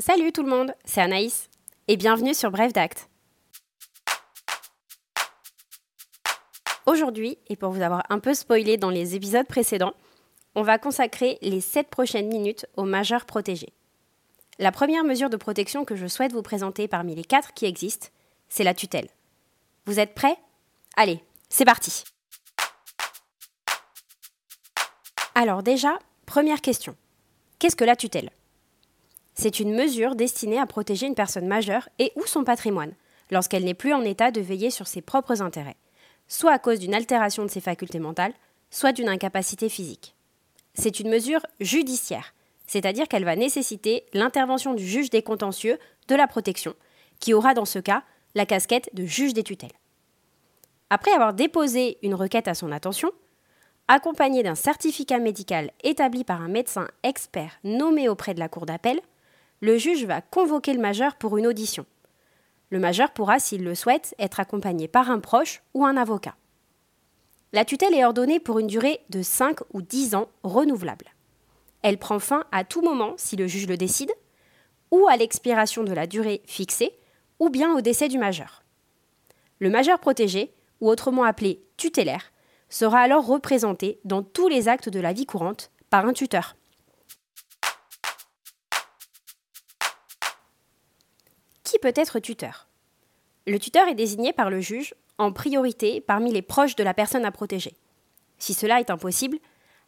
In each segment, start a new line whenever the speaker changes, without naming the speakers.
Salut tout le monde, c'est Anaïs et bienvenue sur Bref d'Acte. Aujourd'hui, et pour vous avoir un peu spoilé dans les épisodes précédents, on va consacrer les 7 prochaines minutes aux majeurs protégés. La première mesure de protection que je souhaite vous présenter parmi les 4 qui existent, c'est la tutelle. Vous êtes prêts? Allez, c'est parti Alors déjà, première question. Qu'est-ce que la tutelle? C'est une mesure destinée à protéger une personne majeure et ou son patrimoine, lorsqu'elle n'est plus en état de veiller sur ses propres intérêts, soit à cause d'une altération de ses facultés mentales, soit d'une incapacité physique. C'est une mesure judiciaire, c'est-à-dire qu'elle va nécessiter l'intervention du juge des contentieux de la protection, qui aura dans ce cas la casquette de juge des tutelles. Après avoir déposé une requête à son attention, accompagné d'un certificat médical établi par un médecin expert nommé auprès de la Cour d'appel, le juge va convoquer le majeur pour une audition. Le majeur pourra, s'il le souhaite, être accompagné par un proche ou un avocat. La tutelle est ordonnée pour une durée de 5 ou 10 ans renouvelable. Elle prend fin à tout moment si le juge le décide, ou à l'expiration de la durée fixée, ou bien au décès du majeur. Le majeur protégé, ou autrement appelé tutélaire, sera alors représenté dans tous les actes de la vie courante par un tuteur. Peut être tuteur Le tuteur est désigné par le juge en priorité parmi les proches de la personne à protéger. Si cela est impossible,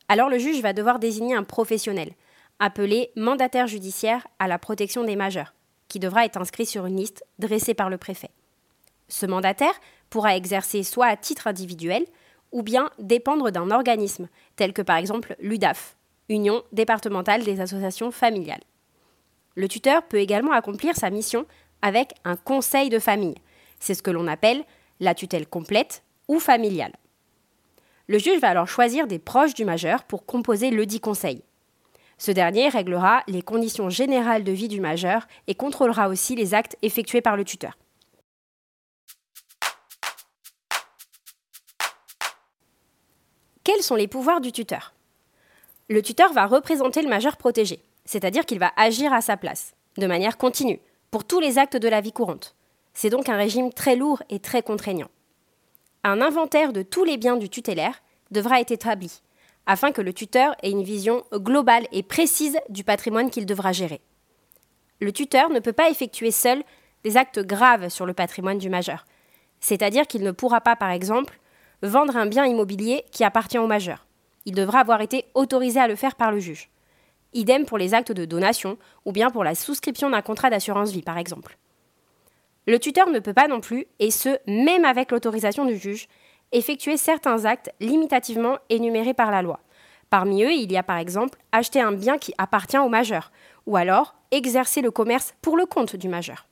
alors le juge va devoir désigner un professionnel, appelé mandataire judiciaire à la protection des majeurs, qui devra être inscrit sur une liste dressée par le préfet. Ce mandataire pourra exercer soit à titre individuel, ou bien dépendre d'un organisme, tel que par exemple l'UDAF, Union départementale des associations familiales. Le tuteur peut également accomplir sa mission avec un conseil de famille. C'est ce que l'on appelle la tutelle complète ou familiale. Le juge va alors choisir des proches du majeur pour composer le dit conseil. Ce dernier réglera les conditions générales de vie du majeur et contrôlera aussi les actes effectués par le tuteur. Quels sont les pouvoirs du tuteur? Le tuteur va représenter le majeur protégé, c'est-à-dire qu'il va agir à sa place, de manière continue, pour tous les actes de la vie courante. C'est donc un régime très lourd et très contraignant. Un inventaire de tous les biens du tutélaire devra être établi, afin que le tuteur ait une vision globale et précise du patrimoine qu'il devra gérer. Le tuteur ne peut pas effectuer seul des actes graves sur le patrimoine du majeur, c'est-à-dire qu'il ne pourra pas, par exemple, vendre un bien immobilier qui appartient au majeur. Il devra avoir été autorisé à le faire par le juge. Idem pour les actes de donation ou bien pour la souscription d'un contrat d'assurance vie, par exemple. Le tuteur ne peut pas non plus, et ce, même avec l'autorisation du juge, effectuer certains actes limitativement énumérés par la loi. Parmi eux, il y a par exemple acheter un bien qui appartient au majeur, ou alors exercer le commerce pour le compte du majeur.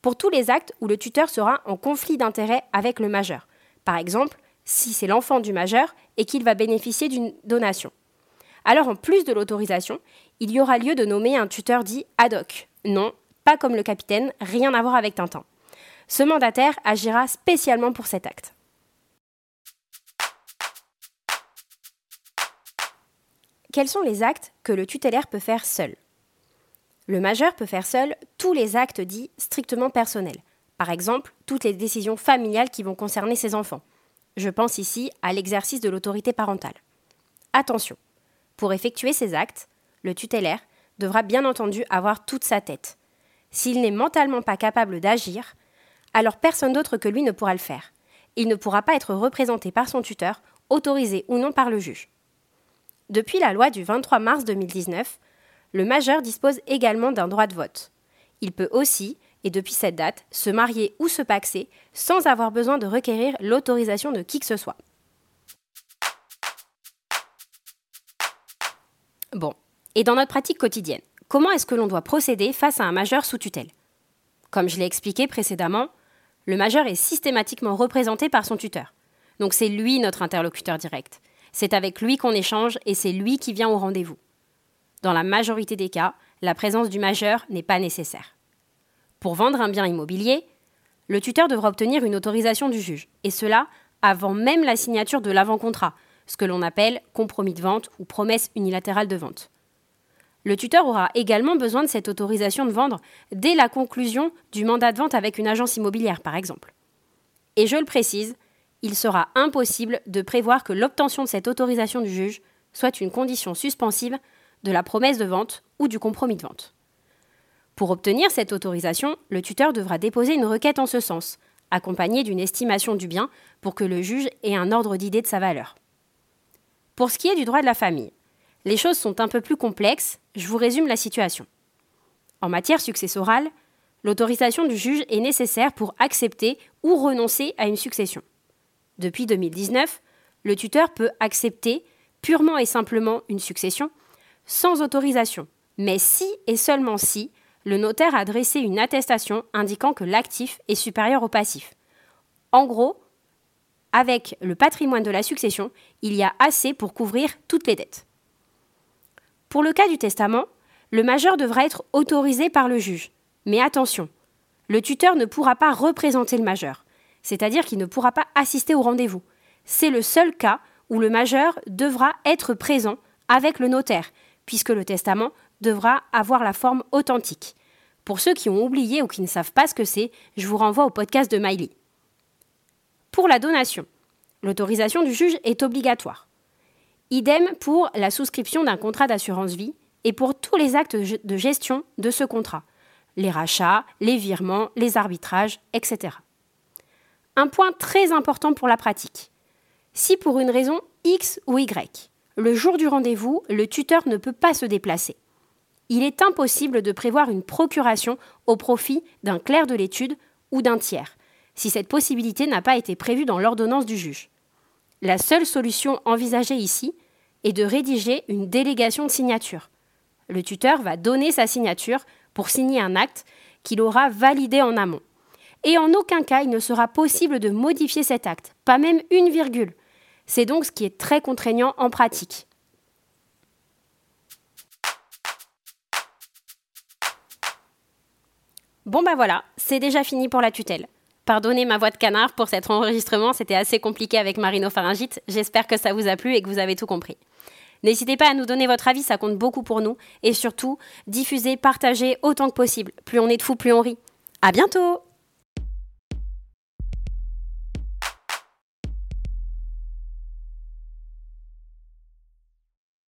Pour tous les actes où le tuteur sera en conflit d'intérêt avec le majeur, par exemple, si c'est l'enfant du majeur et qu'il va bénéficier d'une donation. Alors en plus de l'autorisation, il y aura lieu de nommer un tuteur dit ad hoc. Non, pas comme le capitaine, rien à voir avec Tintin. Ce mandataire agira spécialement pour cet acte. Quels sont les actes que le tutélaire peut faire seul? Le majeur peut faire seul tous les actes dits strictement personnels, par exemple, toutes les décisions familiales qui vont concerner ses enfants. Je pense ici à l'exercice de l'autorité parentale. Attention, pour effectuer ces actes, le tutélaire devra bien entendu avoir toute sa tête. S'il n'est mentalement pas capable d'agir, alors personne d'autre que lui ne pourra le faire. Il ne pourra pas être représenté par son tuteur, autorisé ou non par le juge. Depuis la loi du 23 mars 2019, le majeur dispose également d'un droit de vote. Il peut aussi, et depuis cette date, se marier ou se paxer sans avoir besoin de requérir l'autorisation de qui que ce soit. Bon, et dans notre pratique quotidienne, comment est-ce que l'on doit procéder face à un majeur sous tutelle? Comme je l'ai expliqué précédemment, le majeur est systématiquement représenté par son tuteur. Donc c'est lui notre interlocuteur direct. C'est avec lui qu'on échange et c'est lui qui vient au rendez-vous. Dans la majorité des cas, la présence du majeur n'est pas nécessaire. Pour vendre un bien immobilier, le tuteur devra obtenir une autorisation du juge, et cela avant même la signature de l'avant-contrat, ce que l'on appelle compromis de vente ou promesse unilatérale de vente. Le tuteur aura également besoin de cette autorisation de vendre dès la conclusion du mandat de vente avec une agence immobilière, par exemple. Et je le précise, il sera impossible de prévoir que l'obtention de cette autorisation du juge soit une condition suspensive de la promesse de vente ou du compromis de vente. Pour obtenir cette autorisation, le tuteur devra déposer une requête en ce sens, accompagnée d'une estimation du bien pour que le juge ait un ordre d'idée de sa valeur. Pour ce qui est du droit de la famille, les choses sont un peu plus complexes, je vous résume la situation. En matière successorale, l'autorisation du juge est nécessaire pour accepter ou renoncer à une succession. Depuis 2019, le tuteur peut accepter purement et simplement une succession sans autorisation, mais si et seulement si le notaire a dressé une attestation indiquant que l'actif est supérieur au passif. En gros, avec le patrimoine de la succession, il y a assez pour couvrir toutes les dettes. Pour le cas du testament, le majeur devra être autorisé par le juge. Mais attention, le tuteur ne pourra pas représenter le majeur, c'est-à-dire qu'il ne pourra pas assister au rendez-vous. C'est le seul cas où le majeur devra être présent avec le notaire, puisque le testament devra avoir la forme authentique. Pour ceux qui ont oublié ou qui ne savent pas ce que c'est, je vous renvoie au podcast de Miley. Pour la donation, l'autorisation du juge est obligatoire. Idem pour la souscription d'un contrat d'assurance vie et pour tous les actes de gestion de ce contrat, les rachats, les virements, les arbitrages, etc. Un point très important pour la pratique. Si pour une raison X ou Y, le jour du rendez-vous, le tuteur ne peut pas se déplacer, il est impossible de prévoir une procuration au profit d'un clerc de l'étude ou d'un tiers, si cette possibilité n'a pas été prévue dans l'ordonnance du juge. La seule solution envisagée ici est de rédiger une délégation de signature. Le tuteur va donner sa signature pour signer un acte qu'il aura validé en amont. Et en aucun cas il ne sera possible de modifier cet acte, pas même une virgule. C'est donc ce qui est très contraignant en pratique. Bon bah voilà, c'est déjà fini pour la tutelle. Pardonnez ma voix de canard pour cet enregistrement, c'était assez compliqué avec Marino-Pharyngite. J'espère que ça vous a plu et que vous avez tout compris. N'hésitez pas à nous donner votre avis, ça compte beaucoup pour nous. Et surtout, diffusez, partagez autant que possible. Plus on est de fous, plus on rit. À bientôt!